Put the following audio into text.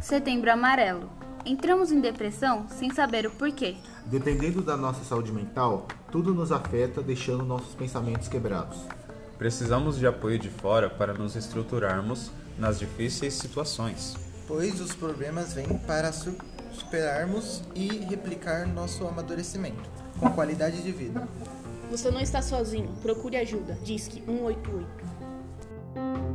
Setembro Amarelo. Entramos em depressão sem saber o porquê. Dependendo da nossa saúde mental, tudo nos afeta, deixando nossos pensamentos quebrados. Precisamos de apoio de fora para nos estruturarmos nas difíceis situações. Pois os problemas vêm para superarmos e replicar nosso amadurecimento com qualidade de vida. Você não está sozinho. Procure ajuda. Disque 188.